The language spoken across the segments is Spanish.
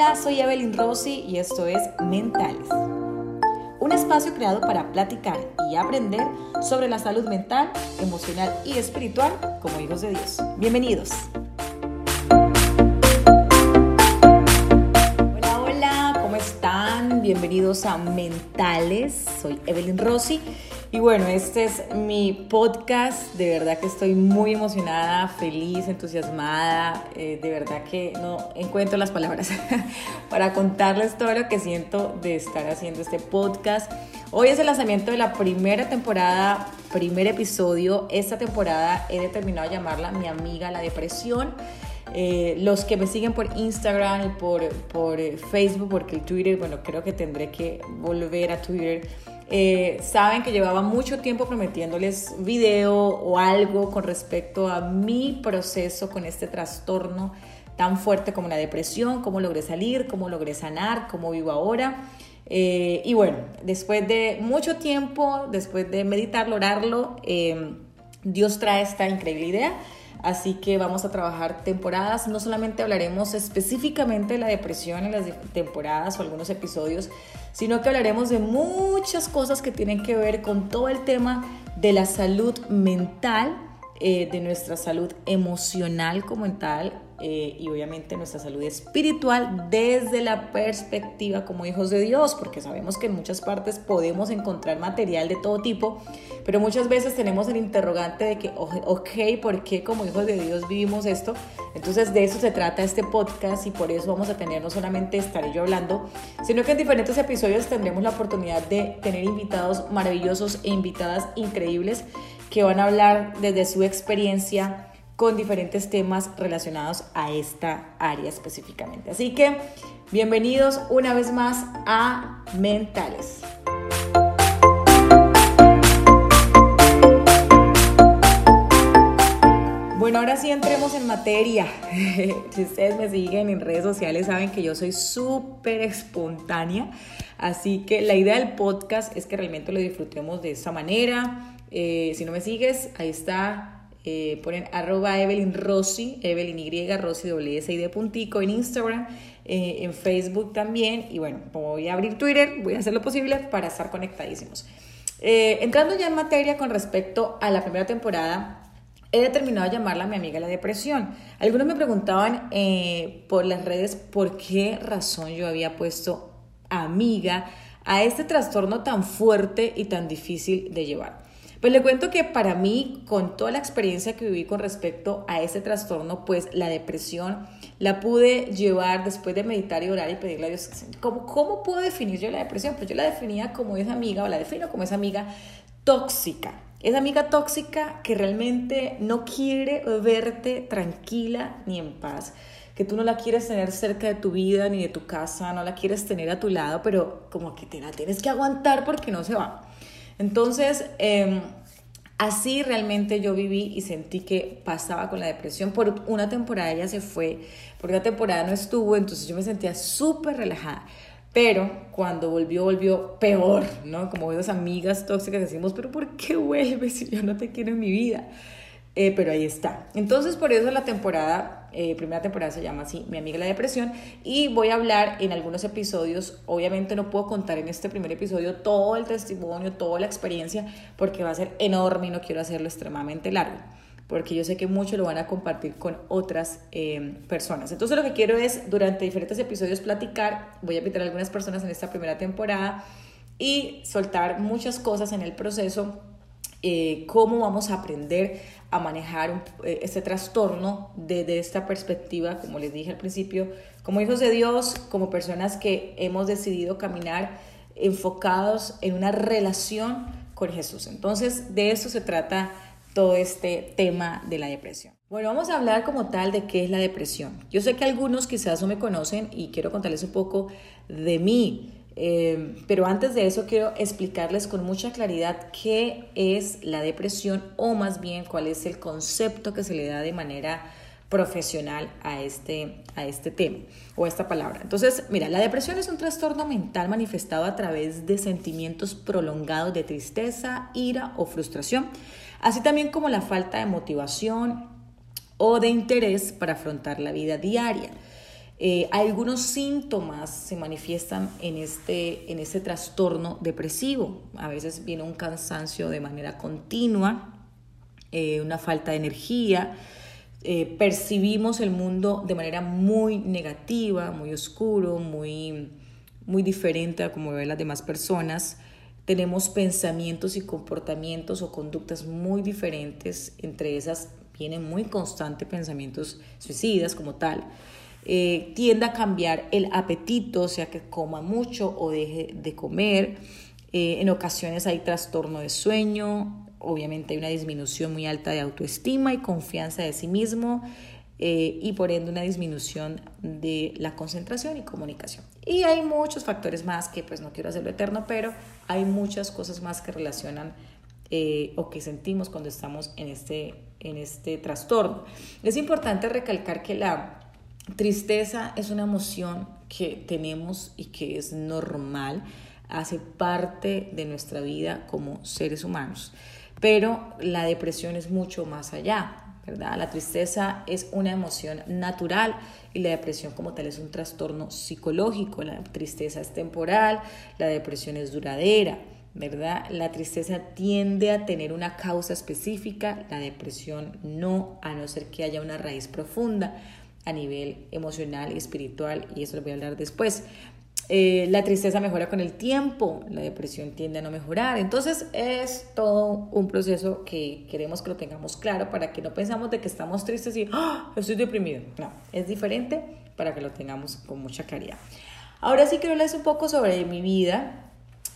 Hola, soy Evelyn Rossi y esto es Mentales. Un espacio creado para platicar y aprender sobre la salud mental, emocional y espiritual como hijos de Dios. Bienvenidos. Hola, hola, ¿cómo están? Bienvenidos a Mentales. Soy Evelyn Rossi y bueno, este es mi podcast, de verdad que estoy muy emocionada, feliz, entusiasmada, eh, de verdad que no encuentro las palabras para contarles todo lo que siento de estar haciendo este podcast. Hoy es el lanzamiento de la primera temporada, primer episodio. Esta temporada he determinado llamarla Mi amiga la depresión. Eh, los que me siguen por Instagram y por, por Facebook, porque el Twitter, bueno, creo que tendré que volver a Twitter eh, saben que llevaba mucho tiempo prometiéndoles video o algo con respecto a mi proceso con este trastorno tan fuerte como la depresión, cómo logré salir, cómo logré sanar, cómo vivo ahora. Eh, y bueno, después de mucho tiempo, después de meditarlo, orarlo, eh, Dios trae esta increíble idea Así que vamos a trabajar temporadas. No solamente hablaremos específicamente de la depresión en las temporadas o algunos episodios, sino que hablaremos de muchas cosas que tienen que ver con todo el tema de la salud mental, eh, de nuestra salud emocional como tal eh, y obviamente nuestra salud espiritual desde la perspectiva como hijos de Dios, porque sabemos que en muchas partes podemos encontrar material de todo tipo, pero muchas veces tenemos el interrogante de que, ok, ¿por qué como hijos de Dios vivimos esto? Entonces de eso se trata este podcast y por eso vamos a tener no solamente estaré yo hablando, sino que en diferentes episodios tendremos la oportunidad de tener invitados maravillosos e invitadas increíbles que van a hablar desde su experiencia con diferentes temas relacionados a esta área específicamente. Así que bienvenidos una vez más a Mentales. Bueno, ahora sí entremos en materia. si ustedes me siguen en redes sociales saben que yo soy súper espontánea, así que la idea del podcast es que realmente lo disfrutemos de esa manera. Eh, si no me sigues, ahí está eh, ponen arroba Evelyn Rossi, Evelyn Y, Rossi S de puntico en Instagram, eh, en Facebook también. Y bueno, voy a abrir Twitter, voy a hacer lo posible para estar conectadísimos. Eh, entrando ya en materia con respecto a la primera temporada, he determinado llamarla mi amiga la depresión. Algunos me preguntaban por las redes por qué razón yo había puesto amiga a este trastorno tan fuerte y tan difícil de llevar. Pues le cuento que para mí, con toda la experiencia que viví con respecto a ese trastorno, pues la depresión la pude llevar después de meditar y orar y pedirle a Dios, ¿cómo, cómo puedo definir yo la depresión? Pues yo la definía como esa amiga, o la defino como esa amiga tóxica. Esa amiga tóxica que realmente no quiere verte tranquila ni en paz, que tú no la quieres tener cerca de tu vida ni de tu casa, no la quieres tener a tu lado, pero como que te la tienes que aguantar porque no se va. Entonces, em, así realmente yo viví y sentí que pasaba con la depresión. Por una temporada ella se fue, por una temporada no estuvo, entonces yo me sentía súper relajada. Pero cuando volvió, volvió peor, ¿no? Como esas amigas tóxicas decimos, pero ¿por qué vuelves si yo no te quiero en mi vida? Eh, pero ahí está. Entonces, por eso la temporada, eh, primera temporada se llama así, Mi amiga la depresión, y voy a hablar en algunos episodios, obviamente no puedo contar en este primer episodio todo el testimonio, toda la experiencia, porque va a ser enorme y no quiero hacerlo extremadamente largo porque yo sé que muchos lo van a compartir con otras eh, personas. Entonces lo que quiero es, durante diferentes episodios, platicar, voy a invitar a algunas personas en esta primera temporada y soltar muchas cosas en el proceso, cómo vamos a aprender a manejar este trastorno desde esta perspectiva, como les dije al principio, como hijos de Dios, como personas que hemos decidido caminar enfocados en una relación con Jesús. Entonces, de eso se trata todo este tema de la depresión. Bueno, vamos a hablar como tal de qué es la depresión. Yo sé que algunos quizás no me conocen y quiero contarles un poco de mí. Eh, pero antes de eso quiero explicarles con mucha claridad qué es la depresión o más bien cuál es el concepto que se le da de manera profesional a este, a este tema o a esta palabra. Entonces, mira, la depresión es un trastorno mental manifestado a través de sentimientos prolongados de tristeza, ira o frustración, así también como la falta de motivación o de interés para afrontar la vida diaria. Eh, algunos síntomas se manifiestan en este, en este trastorno depresivo. A veces viene un cansancio de manera continua, eh, una falta de energía, eh, percibimos el mundo de manera muy negativa, muy oscuro, muy, muy diferente a como ven las demás personas. Tenemos pensamientos y comportamientos o conductas muy diferentes, entre esas vienen muy constantes pensamientos suicidas como tal. Eh, tiende a cambiar el apetito, o sea que coma mucho o deje de comer. en ocasiones hay trastorno de sueño, obviamente hay una disminución muy alta de autoestima y confianza de sí mismo eh, y por ende una disminución de la concentración y comunicación. Y hay muchos factores más que pues no quiero hacerlo eterno, pero hay muchas cosas más que relacionan eh, o que sentimos cuando estamos en este, en este trastorno. Es importante recalcar que la tristeza es una emoción que tenemos y que es normal, hace parte de nuestra vida como seres humanos. Pero la depresión es mucho más allá, ¿verdad? La tristeza es una emoción natural y la depresión como tal es un trastorno psicológico. La tristeza es temporal, la depresión es duradera, ¿verdad? La tristeza tiende a tener una causa específica, la depresión no, a no ser que haya una raíz profunda a nivel emocional y espiritual, y eso lo voy a hablar después. Eh, la tristeza mejora con el tiempo, la depresión tiende a no mejorar. Entonces es todo un proceso que queremos que lo tengamos claro para que no pensamos de que estamos tristes y ¡Ah! estoy deprimido. No, es diferente para que lo tengamos con mucha claridad. Ahora sí quiero hablarles un poco sobre mi vida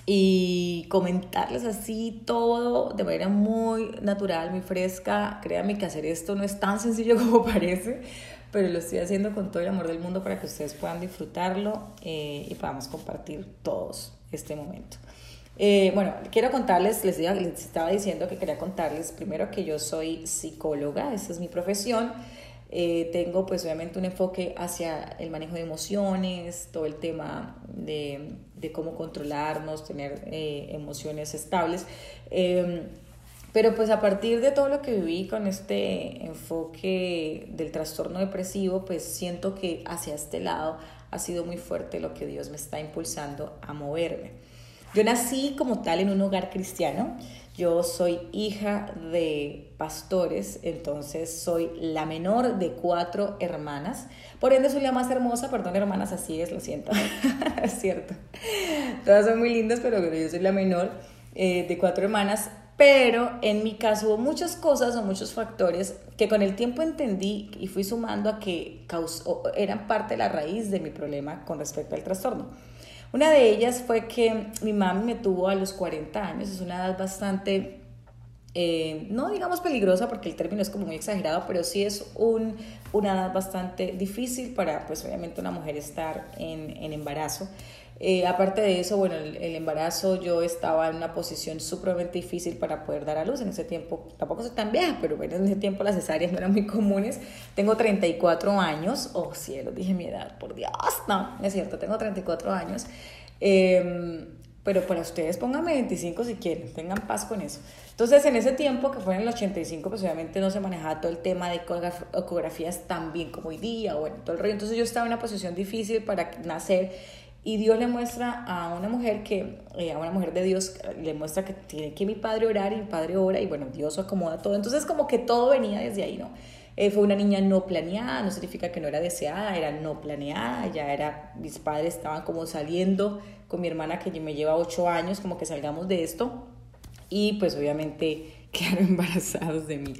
y comentarles así todo de manera muy natural, muy fresca. Créanme que hacer esto no es tan sencillo como parece pero lo estoy haciendo con todo el amor del mundo para que ustedes puedan disfrutarlo eh, y podamos compartir todos este momento. Eh, bueno, quiero contarles, les, les, estaba diciendo que quería contarles primero que yo soy psicóloga, esa es mi profesión. Eh, tengo pues obviamente un enfoque hacia el manejo de emociones, todo el tema de, de cómo controlarnos, tener emociones estables. Pero pues a partir de todo lo que viví con este enfoque del trastorno depresivo, pues siento que hacia este lado ha sido muy fuerte lo que Dios me está impulsando a moverme. Yo nací como tal en un hogar cristiano. Yo soy hija de pastores, entonces soy la menor de cuatro hermanas. Por ende soy la más hermosa, perdón hermanas, así es, lo siento. es cierto. Todas son muy lindas, pero yo soy la menor eh, de cuatro hermanas pero en mi caso hubo muchas cosas o muchos factores que con el tiempo entendí y fui sumando a que eran parte de la raíz de mi problema con respecto al trastorno. Una de ellas fue que mi mami me tuvo a los 40 años, es una edad bastante, eh, no digamos peligrosa porque el término es como muy exagerado, pero sí es un, una edad bastante difícil para, pues obviamente, una mujer estar en, en embarazo. Eh, aparte de eso, bueno, el, embarazo yo estaba en una posición supremamente difícil para poder dar a luz. En ese tiempo, tampoco soy tan vieja, pero bueno, en ese tiempo las cesáreas no eran muy comunes. Tengo 34 años. Oh, cielo, dije mi edad, por Dios. No, es cierto, tengo 34 años. Eh, pero para ustedes pónganme 25 si quieren, tengan paz con eso. Entonces, en ese tiempo, que fue en el 85, pues obviamente no se manejaba todo el tema de ecografías tan bien como hoy día, bueno, todo el rollo. Entonces yo estaba en una posición difícil para nacer y Dios le muestra a una mujer que, eh, a una mujer de Dios, le muestra que tiene que mi padre orar y mi padre ora y bueno, Dios acomoda todo. Entonces como que todo venía desde ahí, ¿no? Eh, fue una niña no planeada, no significa que no era deseada, era no planeada, ya era, mis padres estaban como saliendo con mi hermana que me lleva ocho años, como que salgamos de esto y pues obviamente quedaron embarazados de mí.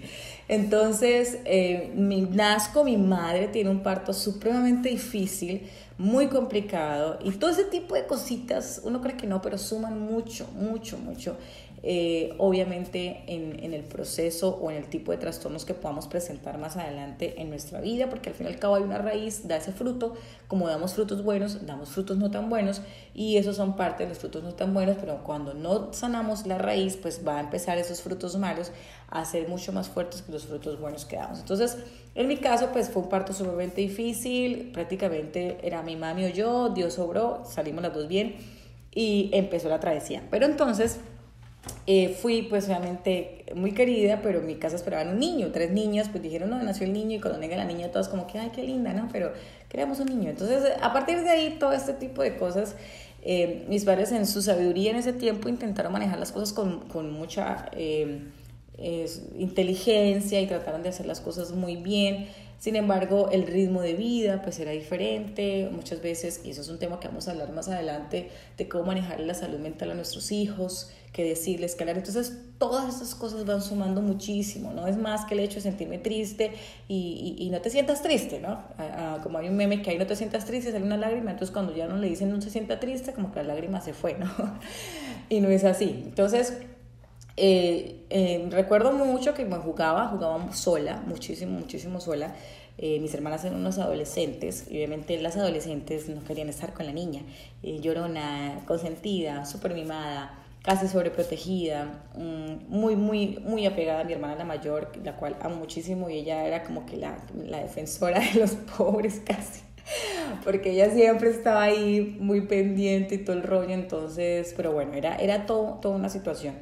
Entonces, eh, mi, nazco, mi madre tiene un parto supremamente difícil, muy complicado y todo ese tipo de cositas, uno cree que no, pero suman mucho, mucho, mucho. Eh, obviamente en, en, el proceso o en el tipo de trastornos que podamos presentar más adelante en nuestra vida, porque al fin y al cabo hay una raíz, da ese fruto, como damos frutos buenos, damos frutos no tan buenos, y esos son parte de los frutos no tan buenos, pero cuando no sanamos la raíz, pues va a empezar esos frutos malos a ser mucho más fuertes que los frutos buenos que damos. Entonces, en mi caso, pues fue un parto sumamente difícil, prácticamente era mi mami o yo, Dios obró, salimos las dos bien, y empezó la travesía. Pero entonces eh, fui pues obviamente muy querida, pero en mi casa esperaban un niño, tres niños, pues dijeron, no, nació el niño y cuando venga la niña todas como que, ay, qué linda, ¿no? Pero queríamos un niño. Entonces, a partir de ahí, todo este tipo de cosas, eh, mis padres en su sabiduría en ese tiempo intentaron manejar las cosas con, con mucha eh, inteligencia y trataron de hacer las cosas muy bien. Sin embargo, el ritmo de vida pues era diferente muchas veces, y eso es un tema que vamos a hablar más adelante, de cómo manejar la salud mental a nuestros hijos, qué decirles, qué hablar. Entonces, todas esas cosas van sumando muchísimo, no es más que el hecho de sentirme triste y, y, no te sientas triste, ¿no? como hay un meme que ahí no te sientas triste, sale una lágrima, entonces cuando ya no le dicen no se sienta triste, como que la lágrima se fue, ¿no? y no es así. Entonces, eh, eh, recuerdo mucho que me jugaba, jugaba sola, muchísimo, muchísimo sola. Eh, mis hermanas eran unos adolescentes y obviamente las adolescentes no querían estar con la niña. llorona, consentida, súper mimada, casi sobreprotegida, mm, muy, muy, muy apegada a mi hermana la mayor, la cual amo muchísimo y ella era como que la, la defensora de los pobres casi porque ella siempre estaba ahí muy pendiente y todo el rollo, entonces, pero bueno, era, era todo, toda una situación.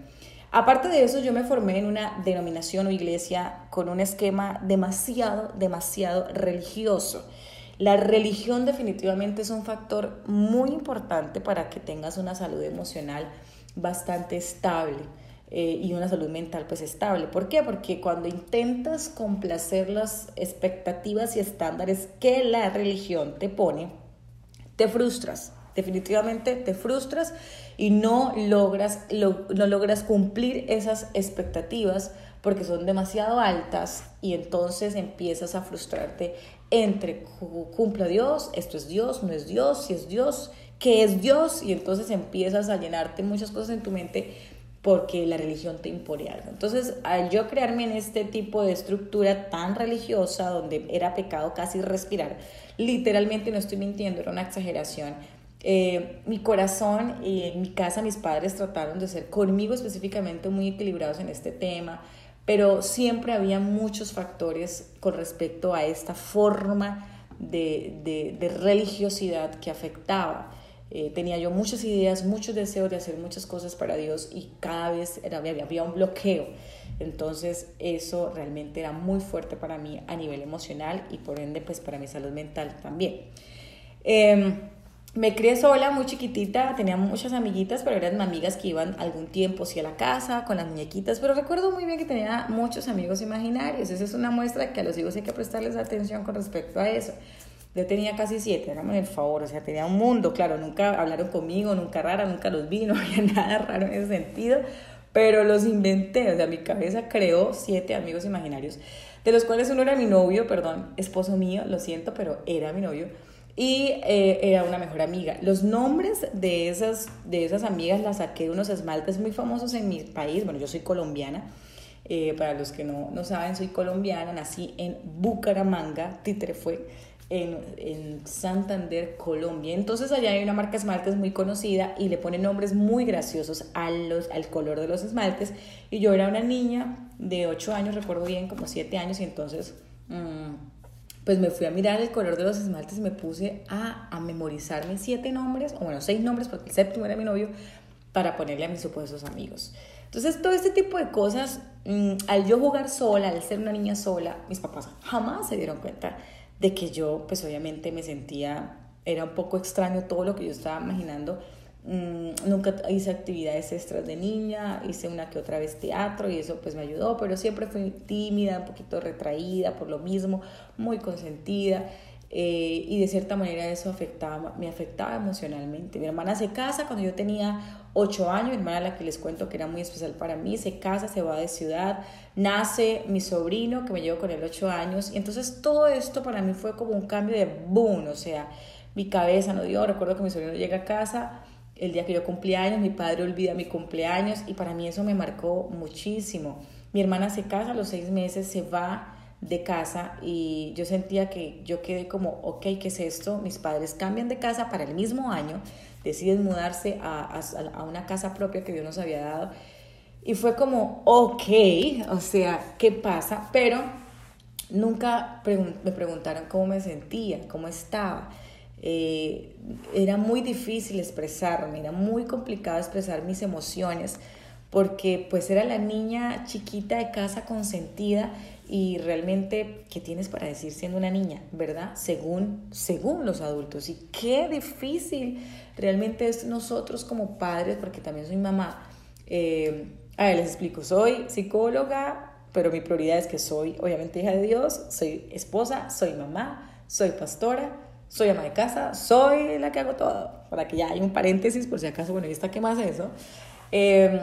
Aparte de eso, yo me formé en una denominación o iglesia con un esquema demasiado, demasiado religioso. La religión definitivamente es un factor muy importante para que tengas una salud emocional bastante estable eh, y una salud mental pues estable. ¿Por qué? Porque cuando intentas complacer las expectativas y estándares que la religión te pone, te frustras definitivamente te frustras y no logras, no logras cumplir esas expectativas porque son demasiado altas y entonces empiezas a frustrarte entre cumpla Dios, esto es Dios, no es Dios, si es Dios, ¿qué es Dios? Y entonces empiezas a llenarte muchas cosas en tu mente porque la religión te impone algo. Entonces, al yo crearme en este tipo de estructura tan religiosa, donde era pecado casi respirar, literalmente no estoy mintiendo, era una exageración, eh, mi corazón y en mi casa mis padres trataron de ser conmigo específicamente muy equilibrados en este tema, pero siempre había muchos factores con respecto a esta forma de, de, religiosidad que afectaba. Eh, tenía yo muchas ideas, muchos deseos de hacer muchas cosas para Dios y cada vez era, había un bloqueo. Entonces eso realmente era muy fuerte para mí a nivel emocional y por ende pues para mi salud mental también. Eh, me crié sola, muy chiquitita, tenía muchas amiguitas, pero eran amigas que iban algún tiempo sí a la casa con las muñequitas, pero recuerdo muy bien que tenía muchos amigos imaginarios. Esa es una muestra que a los hijos hay que prestarles atención con respecto a eso. Yo tenía casi siete, háganme el favor, o sea, tenía un mundo, claro, nunca hablaron conmigo, nunca rara, nunca los vi, no había nada raro en ese sentido, pero los inventé, o sea, mi cabeza creó siete amigos imaginarios, de los cuales uno era mi novio, perdón, esposo mío, lo siento, pero era mi novio y eh, era una mejor amiga. Los nombres de esas, de esas amigas las saqué de unos esmaltes muy famosos en mi país. Bueno, yo soy colombiana. Eh, para los que no, no, saben, soy colombiana, nací en Bucaramanga, Titre fue, en, en, Santander, Colombia. Entonces allá hay una marca esmaltes muy conocida y le pone nombres muy graciosos a los, al color de los esmaltes. Y yo era una niña de 8 años, recuerdo bien, como 7 años, y entonces... Mmm, pues me fui a mirar el color de los esmaltes y me puse a, a memorizarme siete nombres, o bueno, seis nombres, porque el séptimo era mi novio, para ponerle a mis supuestos amigos. Entonces, todo este tipo de cosas, mm, al yo jugar sola, al ser una niña sola, mis papás jamás se dieron cuenta de que yo, pues obviamente me sentía, era un poco extraño todo lo que yo estaba imaginando. Mm, nunca hice actividades extras de niña, hice una que otra vez teatro y eso pues me ayudó, pero siempre fui tímida, un poquito retraída por lo mismo, muy consentida eh, y de cierta manera eso afectaba, me afectaba emocionalmente. Mi hermana se casa cuando yo tenía 8 años, mi hermana la que les cuento que era muy especial para mí, se casa, se va de ciudad, nace mi sobrino que me llevo con él 8 años y entonces todo esto para mí fue como un cambio de boom, o sea, mi cabeza no dio, recuerdo que mi sobrino llega a casa el día que yo cumplí años, mi padre olvida mi cumpleaños y para mí eso me marcó muchísimo. Mi hermana se casa a los seis meses, se va de casa y yo sentía que yo quedé como, ok, ¿qué es esto? Mis padres cambian de casa para el mismo año, deciden mudarse a, a, una casa propia que Dios nos había dado y fue como, ok, o sea, ¿qué pasa? Pero nunca me preguntaron cómo me sentía, cómo estaba. Eh, era muy difícil expresarme, era muy complicado expresar mis emociones porque pues era la niña chiquita de casa consentida y realmente, ¿qué tienes para decir siendo una niña, verdad? Según, según los adultos. Y qué difícil realmente es nosotros como padres, porque también soy mamá. Eh, a ver, les explico, soy psicóloga, pero mi prioridad es que soy obviamente hija de Dios, soy esposa, soy mamá, soy pastora, soy ama de casa, soy la que hago todo. Para que ya hay un paréntesis, por si acaso, bueno, ¿y está qué más eso? Eh,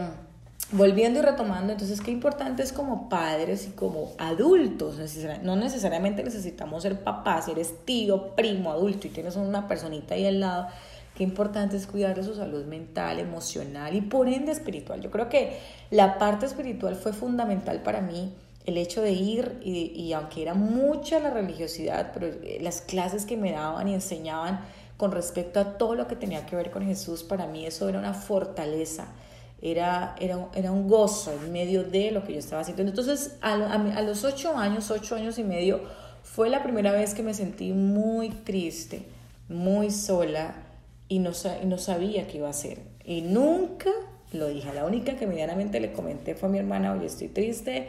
volviendo y retomando, entonces qué importante es como padres y como adultos, no necesariamente necesitamos ser papás, eres tío, primo, adulto y tienes una personita ahí al lado, qué importante es cuidar de su salud mental, emocional y por ende espiritual. Yo creo que la parte espiritual fue fundamental para mí, el hecho de ir y, y aunque era mucha la religiosidad, pero eh, las clases que me daban y enseñaban con respecto a todo lo que tenía que ver con Jesús, para mí eso era una fortaleza era, era, era un gozo en medio de lo que yo estaba haciendo. Entonces, a, a, los ocho años, ocho años y medio, fue la primera vez que me sentí muy triste, muy sola y no, y no sabía qué iba a hacer. Y nunca lo dije. La única que medianamente le comenté fue a mi hermana, oye, estoy triste.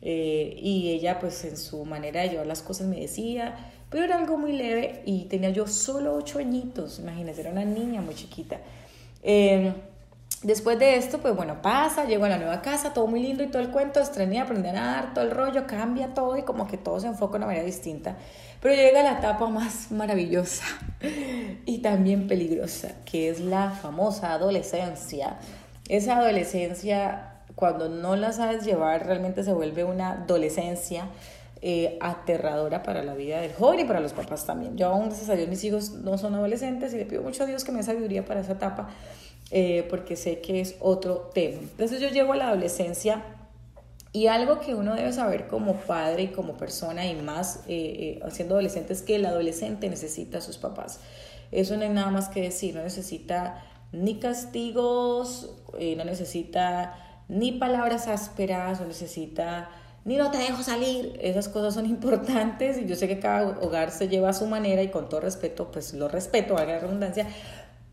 Eh, y ella, pues en su manera de llevar las cosas, me decía, pero era algo muy leve y tenía yo solo ocho añitos, imagínense, era una niña muy chiquita. Eh, Después de esto, pues bueno, pasa, llego a la nueva casa, todo muy lindo y todo el cuento, estrené, aprendí a nadar, todo el rollo, cambia todo y como que todo se enfoca de una manera distinta. Pero llega la etapa más maravillosa y también peligrosa, que es la famosa adolescencia. Esa adolescencia, cuando no la sabes llevar, realmente se vuelve una adolescencia eh, aterradora para la vida del joven y para los papás también. Yo aún, gracias a Dios, mis hijos no son adolescentes y le pido mucho a Dios que me dé sabiduría para esa etapa eh, porque sé que es otro tema. Entonces yo llego a la adolescencia y algo que uno debe saber como padre y como persona y más eh, eh, siendo adolescente es que el adolescente necesita a sus papás. Eso no hay nada más que decir, no necesita ni castigos, no necesita ni palabras ásperas, no necesita ni no te dejo salir. Esas cosas son importantes y yo sé que cada hogar se lleva a su manera y con todo respeto, pues lo respeto, la redundancia,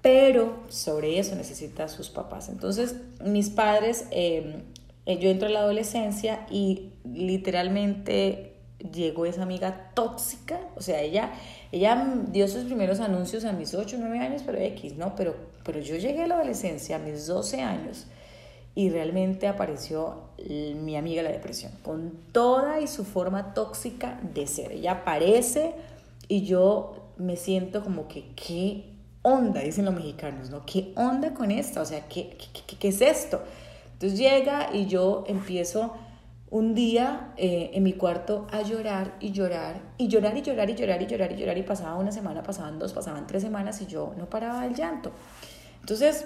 pero sobre eso necesita sus papás. Entonces, mis padres, em, eh, yo entro en la adolescencia y literalmente llegó esa amiga tóxica, o sea, ella, ella dio sus primeros anuncios a mis 8, 9 años, pero X, ¿no? Pero, pero yo llegué a la adolescencia a mis 12 años y realmente apareció mi amiga la depresión, con toda y su forma tóxica de ser. Ella aparece y yo me siento como que, ¿qué onda? Dicen los mexicanos, ¿no? ¿Qué onda con esto? O sea, ¿qué, qué, qué, es esto? Entonces llega y yo empiezo un día eh, en mi cuarto a llorar y llorar y llorar y llorar y llorar y llorar y llorar y pasaba una semana, pasaban dos, pasaban tres semanas y yo no paraba el llanto. Entonces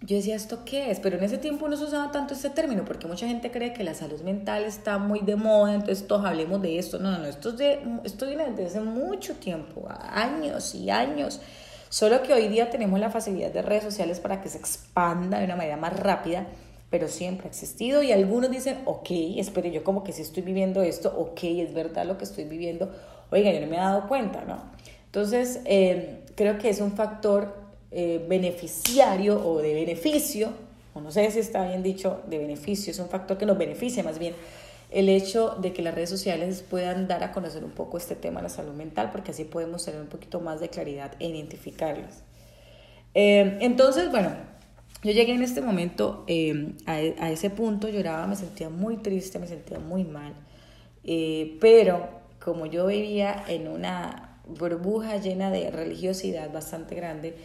yo decía, ¿esto qué es? Pero en ese tiempo no se usaba tanto este término porque mucha gente cree que la salud mental está muy de moda, entonces todos hablemos de esto. No, no, no, esto, es de, esto viene desde hace mucho tiempo, años y años. Solo que hoy día tenemos la facilidad de redes sociales para que se expanda de una manera más rápida, pero siempre ha existido y algunos dicen, ok, espere, yo como que sí estoy viviendo esto, ok, es verdad lo que estoy viviendo, oiga, yo no me he dado cuenta, ¿no? Entonces, eh, creo que es un factor eh, beneficiario o de beneficio, o no sé si está bien dicho, de beneficio, es un factor que nos beneficia más bien el hecho de que las redes sociales puedan dar a conocer un poco este tema de la salud mental, porque así podemos tener un poquito más de claridad e identificarlas. Eh, entonces, bueno, yo llegué en este momento eh, a, ese punto, lloraba, me sentía muy triste, me sentía muy mal, eh, pero como yo vivía en una burbuja llena de religiosidad bastante grande,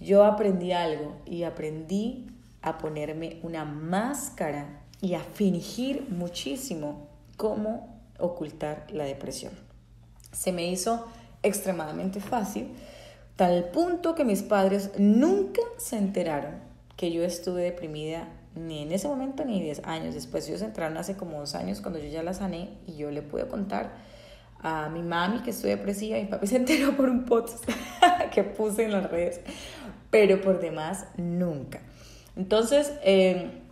yo aprendí algo y aprendí a ponerme una máscara y a fingir muchísimo cómo ocultar la depresión. Se me hizo extremadamente fácil, tal punto que mis padres nunca se enteraron que yo estuve deprimida ni en ese momento ni 10 años después. Ellos entraron hace como dos años cuando yo ya la sané y yo le pude contar a mi mami que estoy depresiva. Mi papi se enteró por un post que puse en las redes, pero por demás nunca. Entonces, eh,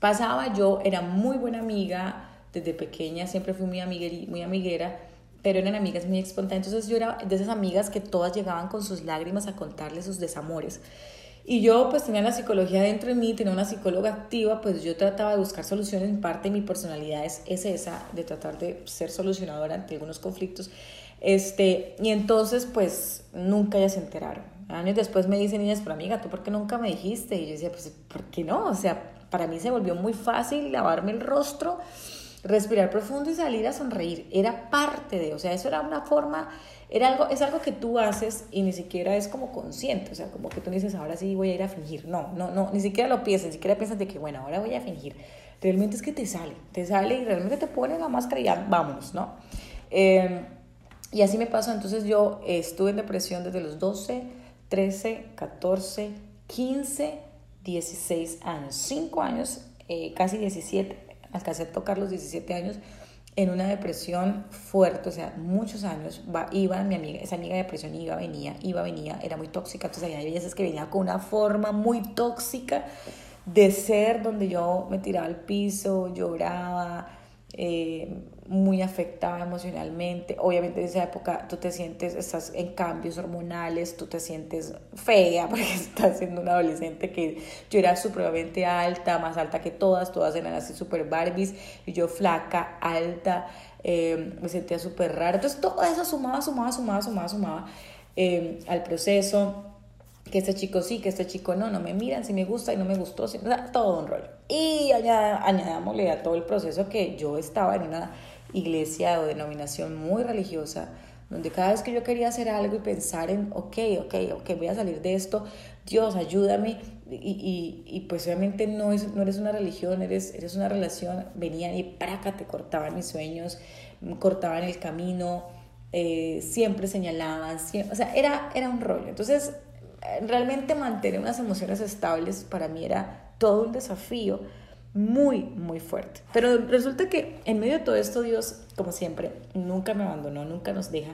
Pasaba yo, era muy buena amiga, desde pequeña siempre fui muy, muy amiguera, pero eran amigas muy espontáneas. Entonces yo era de esas amigas que todas llegaban con sus lágrimas a contarle sus desamores. Y yo pues tenía la psicología dentro de mí, tenía una psicóloga activa, pues yo trataba de buscar soluciones, en parte de mi personalidad es, es esa, de tratar de ser solucionadora ante algunos conflictos. Este, y entonces pues nunca ya se enteraron. Años después me dicen ellas, pero amiga, ¿tú por qué nunca me dijiste? Y yo decía, pues ¿por qué no? O sea, para mí se volvió muy fácil lavarme el rostro, respirar profundo y salir a sonreír. Era parte de, o sea, eso era una forma era algo, es algo que tú haces y ni siquiera es como consciente, o sea, como que tú dices, ahora sí voy a ir a fingir. No, no, no, ni siquiera lo piensas, ni siquiera piensas de que, bueno, ahora voy a fingir. Realmente es que te sale, te sale y realmente te pone la máscara y ya vámonos, ¿no? Em, y así me pasó, entonces yo estuve en depresión desde los 12, 13, 14, 15, 16 años, 5 años, eh, casi 17, alcancé a tocar los 17 años en una depresión fuerte, o sea, muchos años, iba mi amiga, esa amiga de depresión iba, venía, iba, venía, era muy tóxica, entonces había veces que venía con una forma muy tóxica de ser, donde yo me tiraba al piso, lloraba, eh, muy afectada emocionalmente. Obviamente en esa época tú te sientes, estás en cambios hormonales, tú te sientes fea porque estás siendo una adolescente que yo era supremamente alta, más alta que todas, todas eran así súper Barbies y yo flaca, alta, eh, me sentía súper rara. Entonces todo eso sumaba, sumaba, sumaba, sumaba, sumaba eh, al proceso que este chico sí, que este chico no, no me miran si me gusta y no me gustó, todo un rollo. Y añadámosle a todo el proceso que yo estaba en una iglesia o denominación muy religiosa, donde cada vez que yo quería hacer algo y pensar en, ok, ok, ok, voy a salir de esto, Dios, ayúdame, y, y, y pues obviamente no, es, no eres una religión, eres, eres una relación, venían y para acá te cortaban mis sueños, cortaban el camino, eh, siempre señalaban, siempre, o sea, era, era un rollo. Entonces, realmente mantener unas emociones estables para mí era todo un desafío muy, muy fuerte. Pero resulta que en medio de todo esto Dios, como siempre, nunca me abandonó, nunca nos deja.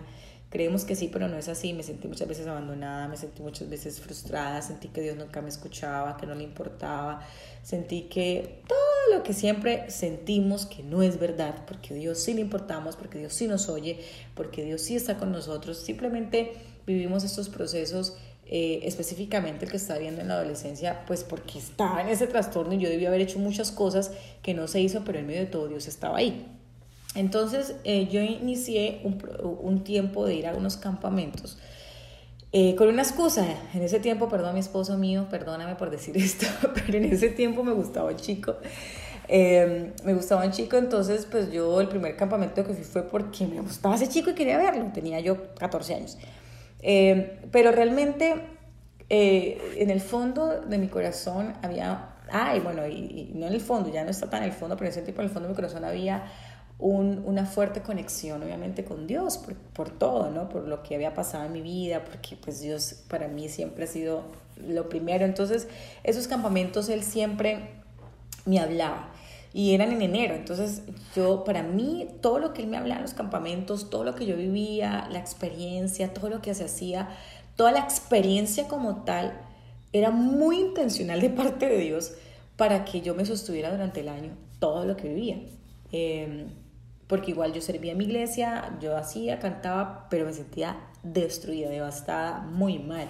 Creemos que sí, pero no es así. Me sentí muchas veces abandonada, me sentí muchas veces frustrada, sentí que Dios nunca me escuchaba, que no le importaba, sentí que todo lo que siempre sentimos que no es verdad, porque Dios sí le importamos, porque Dios sí nos oye, porque Dios sí está con nosotros. Simplemente vivimos estos procesos eh, específicamente el que está viendo en la adolescencia, pues porque estaba en ese trastorno y yo debía haber hecho muchas cosas que no se hizo, pero en medio de todo Dios estaba ahí. Entonces eh, yo inicié un, tiempo de ir a unos campamentos eh, con una excusa. En ese tiempo, perdón mi esposo mío, perdóname por decir esto, pero en ese tiempo me gustaba un chico. me gustaba un chico, entonces pues yo el primer campamento que fui fue porque me gustaba ese chico y quería verlo. Tenía yo 14 años. Eh, pero realmente eh, en el fondo de mi corazón había, ay, bueno, y, no en el fondo, ya no está tan en el fondo, pero en ese tiempo en el fondo de mi corazón había un, una fuerte conexión, obviamente, con Dios, por, por, todo, ¿no? Por lo que había pasado en mi vida, porque pues Dios para mí siempre ha sido lo primero. Entonces, esos campamentos Él siempre me hablaba y eran en enero. Entonces, yo, para mí, todo lo que él me hablaba en los campamentos, todo lo que yo vivía, la experiencia, todo lo que se hacía, toda la experiencia como tal, era muy intencional de parte de Dios para que yo me sostuviera durante el año todo lo que vivía. Em, porque igual yo servía en mi iglesia, yo hacía, cantaba, pero me sentía destruida, devastada, muy mal.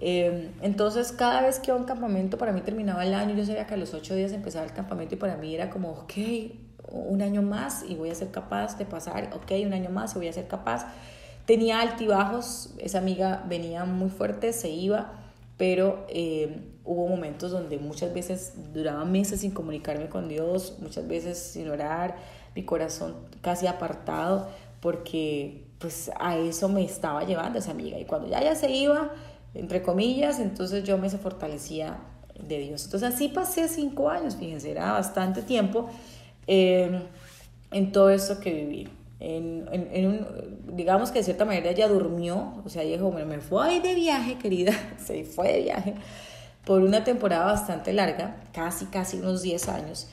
Em, entonces, cada vez que iba a un campamento, para mí terminaba el año, yo sabía que a los ocho días empezaba el campamento y para mí era como, ok, un año más y voy a ser capaz de pasar, ok, un año más y voy a ser capaz. Tenía altibajos, esa amiga venía muy fuerte, se iba, pero em, hubo momentos donde muchas veces duraba meses sin comunicarme con Dios, muchas veces sin orar, mi corazón casi apartado, porque pues a eso me estaba llevando esa amiga. Y cuando ya ya se iba, entre comillas, entonces yo me se fortalecía de Dios. Entonces así pasé cinco años, fíjense, era bastante tiempo em, en todo esto que viví. En, en, un, digamos que de cierta manera ella durmió, o sea, dijo, me fue de viaje, querida, se fue de viaje por una temporada bastante larga, casi, casi unos 10 años.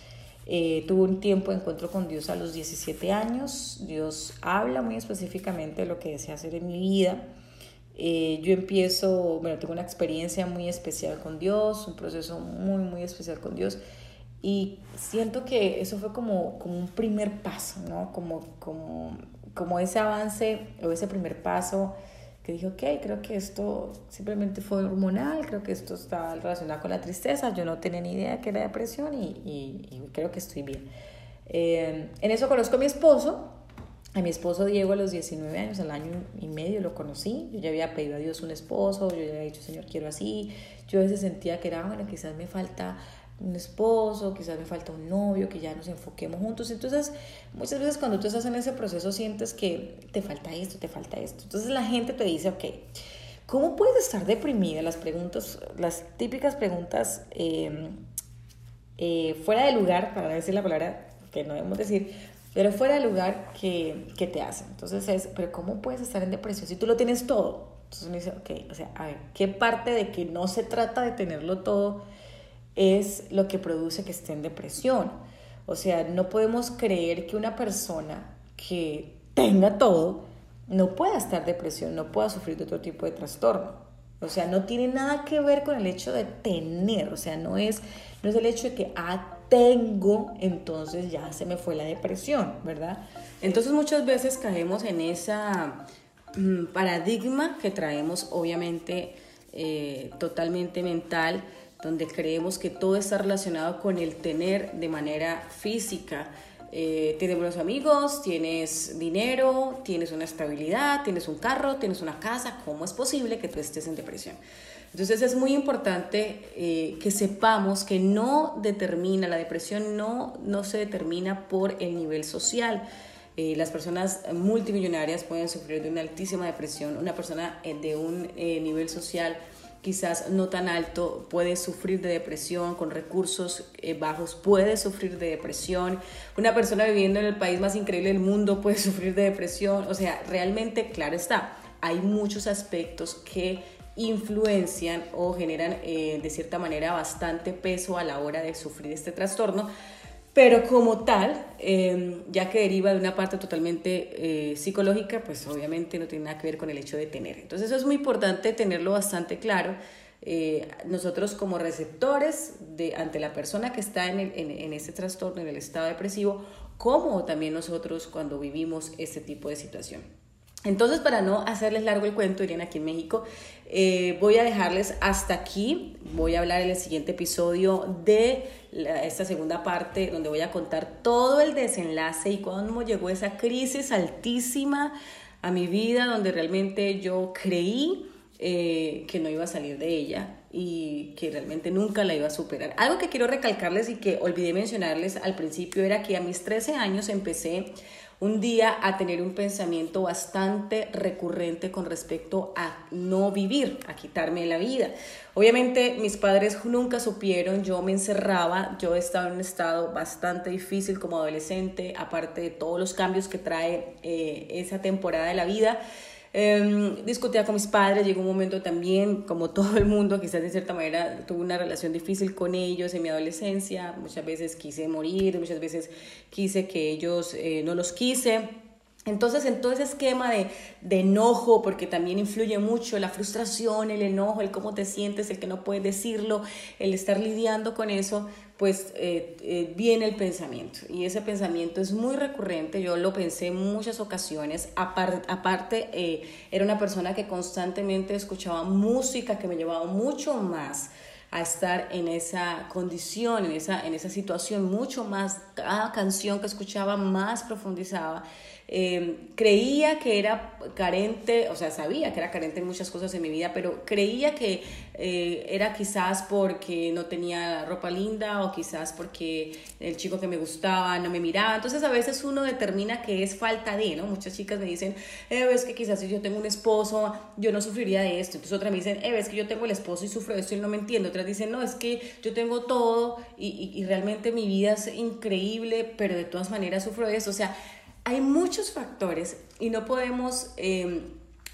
Eh, tuvo un tiempo de encuentro con Dios a los 17 años. Dios habla muy específicamente de lo que desea hacer en mi vida. Eh, yo empiezo, bueno, tengo una experiencia muy especial con Dios, un proceso muy, muy especial con Dios. Y siento que eso fue como, como un primer paso, ¿no? Como, como, como ese avance o ese primer paso que dije, ok, creo que esto simplemente fue hormonal, creo que esto está relacionado con la tristeza, yo no tenía ni idea que era depresión y, y, creo que estoy bien. Eh, en eso conozco a mi esposo, a mi esposo Diego a los 19 años, al año y medio lo conocí, yo ya había pedido a Dios un esposo, yo ya había dicho, Señor, quiero así, yo a veces sentía que era, bueno, quizás me falta un esposo, quizás me falta un novio, que ya nos enfoquemos juntos. Entonces, muchas veces cuando tú estás en ese proceso sientes que te falta esto, te falta esto. Entonces la gente te dice, ok, ¿cómo puedes estar deprimida? Las preguntas, las típicas preguntas em, eh, fuera de lugar, para decir la palabra que no debemos decir, pero fuera de lugar que, que te hacen. Entonces es, pero ¿cómo puedes estar en depresión si tú lo tienes todo? Entonces uno dice, ok, o sea, ¿qué parte de que no se trata de tenerlo todo? es lo que produce que esté en depresión. O sea, no podemos creer que una persona que tenga todo no pueda estar depresión, no pueda sufrir de otro tipo de trastorno. O sea, no tiene nada que ver con el hecho de tener, o sea, no es, no es el hecho de que, ah, tengo, entonces ya se me fue la depresión, ¿verdad? Entonces muchas veces caemos en esa mm, paradigma que traemos, obviamente, eh, totalmente mental, donde creemos que todo está relacionado con el tener de manera física. Eh, tienes buenos amigos, tienes dinero, tienes una estabilidad, tienes un carro, tienes una casa, ¿cómo es posible que tú estés en depresión? Entonces es muy importante eh, que sepamos que no determina, la depresión no, no se determina por el nivel social. Eh, las personas multimillonarias pueden sufrir de una altísima depresión, una persona de un nivel social quizás no tan alto puede sufrir de depresión, con recursos eh, bajos puede sufrir de depresión, una persona viviendo en el país más increíble del mundo puede sufrir de depresión, o sea, realmente, claro está, hay muchos aspectos que influencian o generan eh, de cierta manera bastante peso a la hora de sufrir este trastorno, pero como tal, em, ya que deriva de una parte totalmente eh, psicológica, pues obviamente no tiene nada que ver con el hecho de tener. Entonces eso es muy importante tenerlo bastante claro. Eh, nosotros como receptores de, ante la persona que está en, en, ese trastorno, en el estado depresivo, como también nosotros cuando vivimos este tipo de situación. Entonces, para no hacerles largo el cuento, irían aquí en México, eh, voy a dejarles hasta aquí. Voy a hablar en el siguiente episodio de esta segunda parte, donde voy a contar todo el desenlace y cómo llegó esa crisis altísima a mi vida, donde realmente yo creí eh, que no iba a salir de ella y que realmente nunca la iba a superar. Algo que quiero recalcarles y que olvidé mencionarles al principio era que a mis 13 años empecé un día a tener un pensamiento bastante recurrente con respecto a no vivir, a quitarme la vida. Obviamente mis padres nunca supieron, yo me encerraba, yo estaba en un estado bastante difícil como adolescente, aparte de todos los cambios que trae eh, esa temporada de la vida. Eh, discutía con mis padres, llegó un momento también, como todo el mundo, quizás de cierta manera tuve una relación difícil con ellos en mi adolescencia, muchas veces quise morir, muchas veces quise que ellos eh, no los quise. Entonces, en todo ese esquema de, enojo, porque también influye mucho la frustración, el enojo, el cómo te sientes, el que no puedes decirlo, el estar lidiando con eso, pues eh, eh, viene el pensamiento. Y ese pensamiento es muy recurrente, yo lo pensé en muchas ocasiones. aparte, eh, era una persona que constantemente escuchaba música que me llevaba mucho más a estar en esa condición, en esa, en esa situación, mucho más, cada canción que escuchaba más profundizaba. Em, creía que era carente, o sea, sabía que era carente en muchas cosas en mi vida, pero creía que eh, era quizás porque no tenía ropa linda o quizás porque el chico que me gustaba no me miraba. Entonces a veces uno determina que es falta de, ¿no? Muchas chicas me dicen, eh, ves que quizás si yo tengo un esposo, yo no sufriría de esto. Entonces otras me dicen, eh, ves que yo tengo el esposo y sufro de esto y no me entiendo. Otras dicen, no, es que yo tengo todo y, y realmente mi vida es increíble, pero de todas maneras sufro de eso. O sea, hay muchos factores y no podemos em,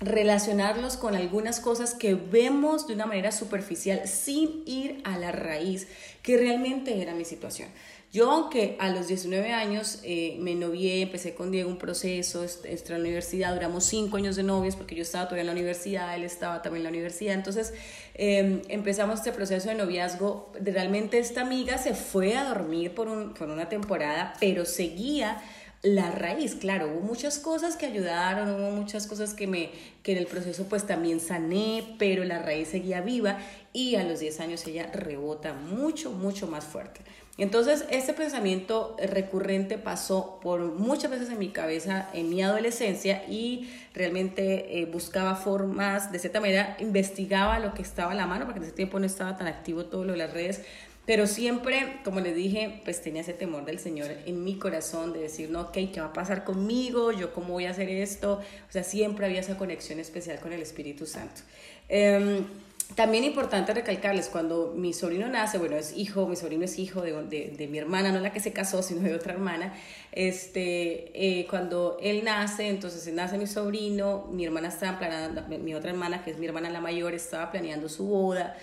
relacionarlos con algunas cosas que vemos de una manera superficial sin ir a la raíz, que realmente era mi situación. Yo, aunque a los 19 años eh, me novié, empecé con Diego un proceso, entré a la universidad, duramos cinco años de novios porque yo estaba todavía en la universidad, él estaba también en la universidad, entonces em, empezamos este proceso de noviazgo. Realmente esta amiga se fue a dormir por, un, por una temporada, pero seguía la raíz, claro, hubo muchas cosas que ayudaron, hubo muchas cosas que me que en el proceso pues también sané, pero la raíz seguía viva y a los 10 años ella rebota mucho, mucho más fuerte. Entonces, este pensamiento recurrente pasó por muchas veces en mi cabeza en mi adolescencia y realmente eh, buscaba formas, de cierta manera, investigaba lo que estaba a la mano, porque en ese tiempo no estaba tan activo todo lo de las redes, pero siempre, como les dije, pues tenía ese temor del Señor en mi corazón de decir, no, ok, ¿qué va a pasar conmigo? ¿Yo cómo voy a hacer esto? O sea, siempre había esa conexión especial con el Espíritu Santo. Em, también importante recalcarles, cuando mi sobrino nace, bueno, es hijo, mi sobrino es hijo de, de, mi hermana, no la que se casó, sino de otra hermana, este, eh, cuando él nace, entonces nace mi sobrino, mi hermana estaba planeando, mi otra hermana, que es mi hermana la mayor, estaba planeando su boda,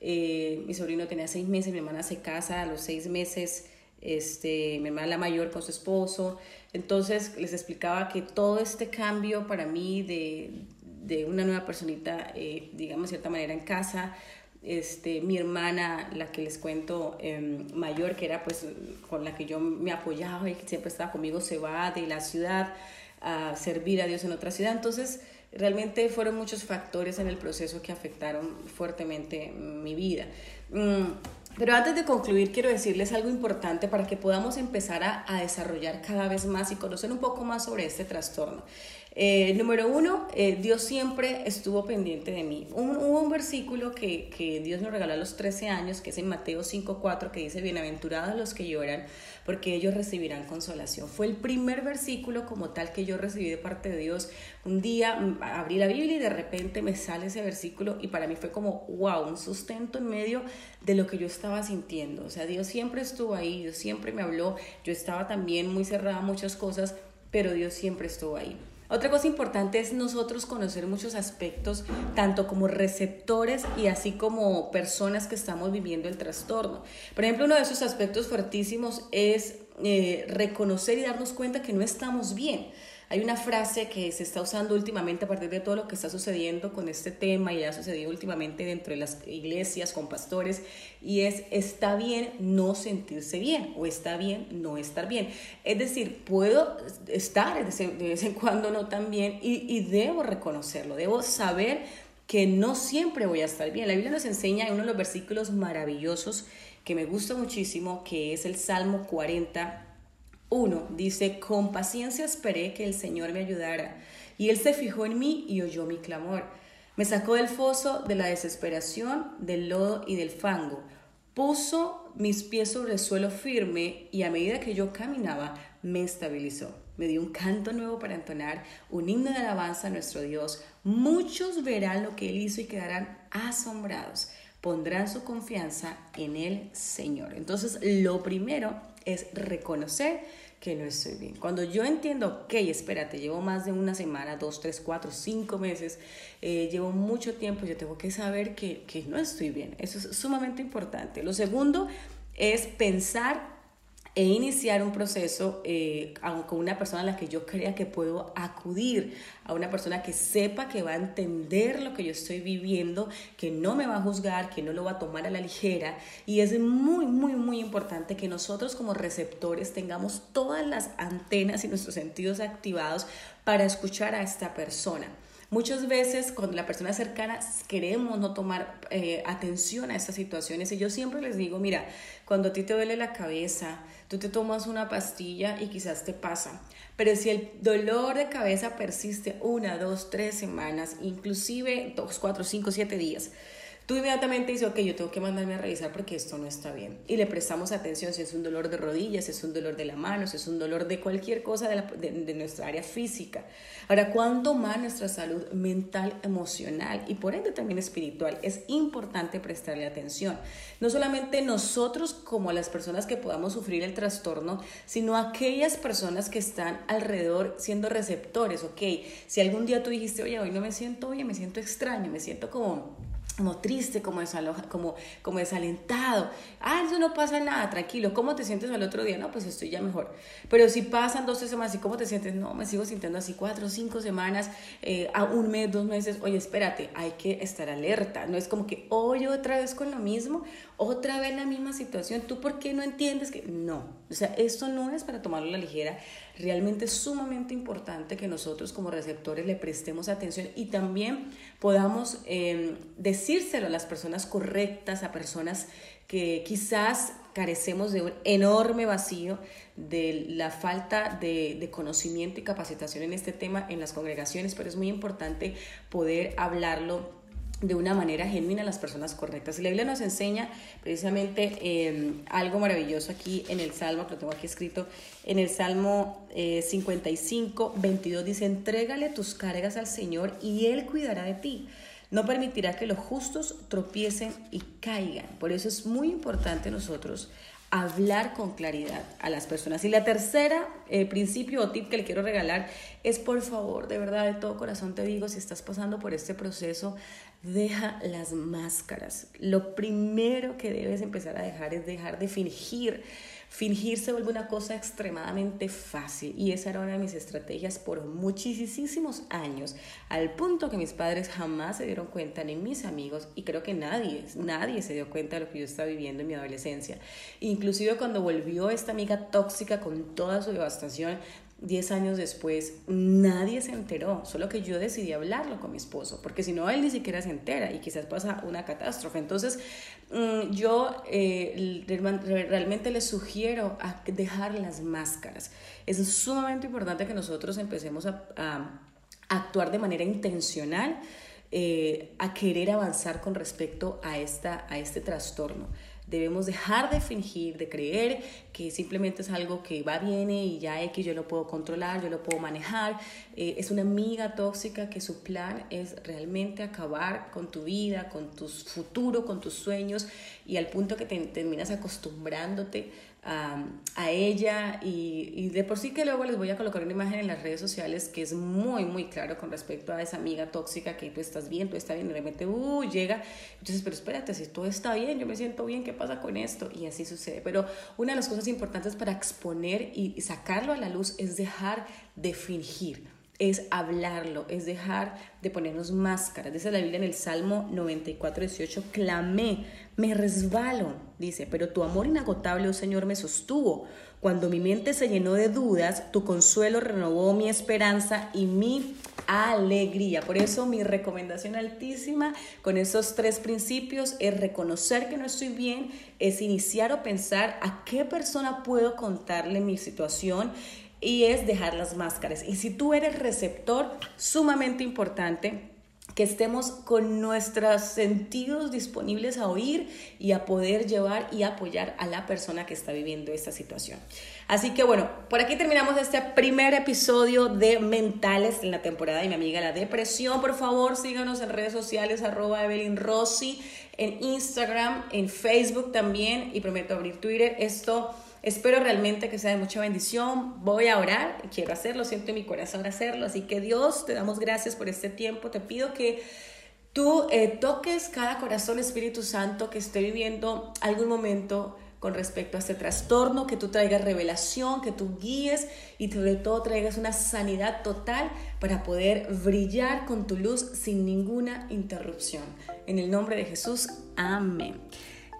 eh, mi sobrino tenía seis meses, mi hermana se casa a los seis meses, este, mi hermana la mayor con su esposo, entonces les explicaba que todo este cambio para mí de de una nueva personita, eh, digamos de cierta manera, en casa. Este, mi hermana, la que les cuento, em, mayor, que era pues con la que yo me apoyaba y que siempre estaba conmigo, se va de la ciudad a servir a Dios en otra ciudad. Entonces, realmente fueron muchos factores en el proceso que afectaron fuertemente mi vida. Mm, pero antes de concluir, quiero decirles algo importante para que podamos empezar a, desarrollar cada vez más y conocer un poco más sobre este trastorno. Eh, número uno, eh, Dios siempre estuvo pendiente de mí. hubo un versículo que, que, Dios nos regaló a los 13 años, que es en Mateo 5.4, que dice, bienaventurados los que lloran, porque ellos recibirán consolación. Fue el primer versículo como tal que yo recibí de parte de Dios. Un día mm, abrí la Biblia y de repente me sale ese versículo y para mí fue como, wow, un sustento en medio de lo que yo estaba sintiendo. O sea, Dios siempre estuvo ahí, Dios siempre me habló, yo estaba también muy cerrada a muchas cosas, pero Dios siempre estuvo ahí. Otra cosa importante es nosotros conocer muchos aspectos, tanto como receptores y así como personas que estamos viviendo el trastorno. Por ejemplo, uno de esos aspectos fuertísimos es eh, reconocer y darnos cuenta que no estamos bien. Hay una frase que se está usando últimamente a partir de todo lo que está sucediendo con este tema y ha sucedido últimamente dentro de las iglesias con pastores y es está bien no sentirse bien o está bien no estar bien. Es decir, puedo estar de vez en cuando no tan bien y, y debo reconocerlo, debo saber que no siempre voy a estar bien. La Biblia nos enseña en uno de los versículos maravillosos que me gusta muchísimo, que es el Salmo 40 uno, dice, con paciencia esperé que el Señor me ayudara, y Él se fijó en mí y oyó mi clamor. Me sacó del foso de la desesperación, del lodo y del fango. Puso mis pies sobre el suelo firme y a medida que yo caminaba, me estabilizó. Me dio un canto nuevo para entonar, un himno de alabanza a nuestro Dios. Muchos verán lo que Él hizo y quedarán asombrados. Pondrán su confianza en el Señor. Entonces, lo primero es reconocer que no estoy bien. Cuando yo entiendo, ok, espérate, llevo más de una semana, dos, tres, cuatro, cinco meses, eh, llevo mucho tiempo, yo tengo que saber que, que no estoy bien. Eso es sumamente importante. Lo segundo es pensar e iniciar un proceso eh, con una persona a la que yo crea que puedo acudir, a una persona que sepa que va a entender lo que yo estoy viviendo, que no me va a juzgar, que no lo va a tomar a la ligera. Y es muy, muy, muy importante que nosotros como receptores tengamos todas las antenas y nuestros sentidos activados para escuchar a esta persona. Muchas veces cuando la persona cercana queremos no tomar eh, atención a estas situaciones y yo siempre les digo, mira, cuando a ti te duele la cabeza, tú te tomas una pastilla y quizás te pasa, pero si el dolor de cabeza persiste una, dos, tres semanas, inclusive dos, cuatro, cinco, siete días, tú inmediatamente dices, ok, yo tengo que mandarme a revisar porque esto no está bien. Y le prestamos atención si es un dolor de rodillas, si es un dolor de la mano, si es un dolor de cualquier cosa de, nuestra área física. Ahora, ¿cuánto más nuestra salud mental, emocional y por ende también espiritual? Es importante prestarle atención. No solamente nosotros como las personas que podamos sufrir el trastorno, sino aquellas personas que están alrededor siendo receptores, ok. Si algún día tú dijiste, oye, hoy no me siento bien, me siento extraño, me siento como como triste, como, como, como desalentado. Ah, eso no pasa nada, tranquilo. ¿Cómo te sientes al otro día? No, pues estoy ya mejor. Pero si pasan dos, tres semanas, ¿y cómo te sientes? No, me sigo sintiendo así cuatro, cinco semanas, eh, a un mes, dos meses. Oye, espérate, hay que estar alerta. No es como que, hoy otra vez con lo mismo. Otra vez la misma situación, ¿tú por qué no entiendes que no? O sea, esto no es para tomarlo a la ligera, realmente es sumamente importante que nosotros como receptores le prestemos atención y también podamos em, decírselo a las personas correctas, a personas que quizás carecemos de un enorme vacío de la falta de, de, conocimiento y capacitación en este tema en las congregaciones, pero es muy importante poder hablarlo de una manera genuina las personas correctas. Y la Biblia nos enseña precisamente eh, algo maravilloso aquí en el Salmo, que lo tengo aquí escrito, en el Salmo 55, eh, 22 dice, entrégale tus cargas al Señor y Él cuidará de ti. No permitirá que los justos tropiecen y caigan. Por eso es muy importante nosotros hablar con claridad a las personas. Y la tercera eh, principio o tip que le quiero regalar es, por favor, de verdad, de todo corazón te digo, si estás pasando por este proceso, deja las máscaras. Lo primero que debes empezar a dejar es dejar de fingir Fingir se vuelve una cosa extremadamente fácil y esa era una de mis estrategias por muchísimos años, al punto que mis padres jamás se dieron cuenta, ni mis amigos, y creo que nadie, nadie se dio cuenta de lo que yo estaba viviendo en mi adolescencia. Inclusive cuando volvió esta amiga tóxica con toda su devastación, Diez años después, nadie se enteró, solo que yo decidí hablarlo con mi esposo, porque si no, él ni siquiera se entera y quizás pasa una catástrofe. Entonces, mm, yo eh, realmente les sugiero dejar las máscaras. Es sumamente importante que nosotros empecemos a, actuar de manera intencional, eh, a querer avanzar con respecto a, esta, a este trastorno. Debemos dejar de fingir, de creer que simplemente es algo que va, viene y ya X yo lo puedo controlar, yo lo puedo manejar. Eh, es una amiga tóxica que su plan es realmente acabar con tu vida, con tu futuro, con tus sueños y al punto que te terminas acostumbrándote a, ella y, de por sí que luego les voy a colocar una imagen en las redes sociales que es muy, muy claro con respecto a esa amiga tóxica que tú estás bien, tú estás bien y de repente, uh, llega. Entonces, pero espérate, si todo está bien, yo me siento bien, ¿qué pasa con esto? Y así sucede. Pero una de las cosas importantes para exponer y sacarlo a la luz es dejar de fingir es hablarlo, es dejar de ponernos máscaras. Dice la Biblia en el Salmo 94, 18, clamé, me resbalo, dice, pero tu amor inagotable, oh Señor, me sostuvo. Cuando mi mente se llenó de dudas, tu consuelo renovó mi esperanza y mi alegría. Por eso mi recomendación altísima con esos tres principios es reconocer que no estoy bien, es iniciar o pensar a qué persona puedo contarle mi situación y es dejar las máscaras. Y si tú eres receptor, sumamente importante que estemos con nuestros sentidos disponibles a oír y a poder llevar y apoyar a la persona que está viviendo esta situación. Así que bueno, por aquí terminamos este primer episodio de Mentales en la temporada de mi amiga La Depresión. Por favor, síganos en redes sociales, arroba Evelyn Rossi, en Instagram, en Facebook también y prometo abrir Twitter. Esto Espero realmente que sea de mucha bendición. Voy a orar, quiero hacerlo, siento en mi corazón hacerlo. Así que Dios, te damos gracias por este tiempo. Te pido que tú eh, toques cada corazón, Espíritu Santo, que esté viviendo algún momento con respecto a este trastorno, que tú traigas revelación, que tú guíes y sobre todo traigas una sanidad total para poder brillar con tu luz sin ninguna interrupción. En el nombre de Jesús, amén.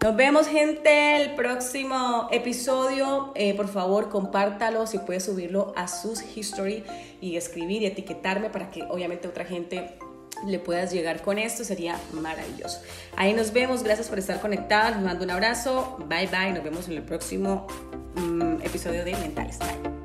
Nos vemos gente el próximo episodio. Eh, por favor, compártalo si puedes subirlo a sus history y escribir y etiquetarme para que obviamente otra gente le puedas llegar con esto. Sería maravilloso. Ahí nos vemos. Gracias por estar conectados. Les mando un abrazo. Bye bye. Nos vemos en el próximo mm, episodio de Mentales. Bye.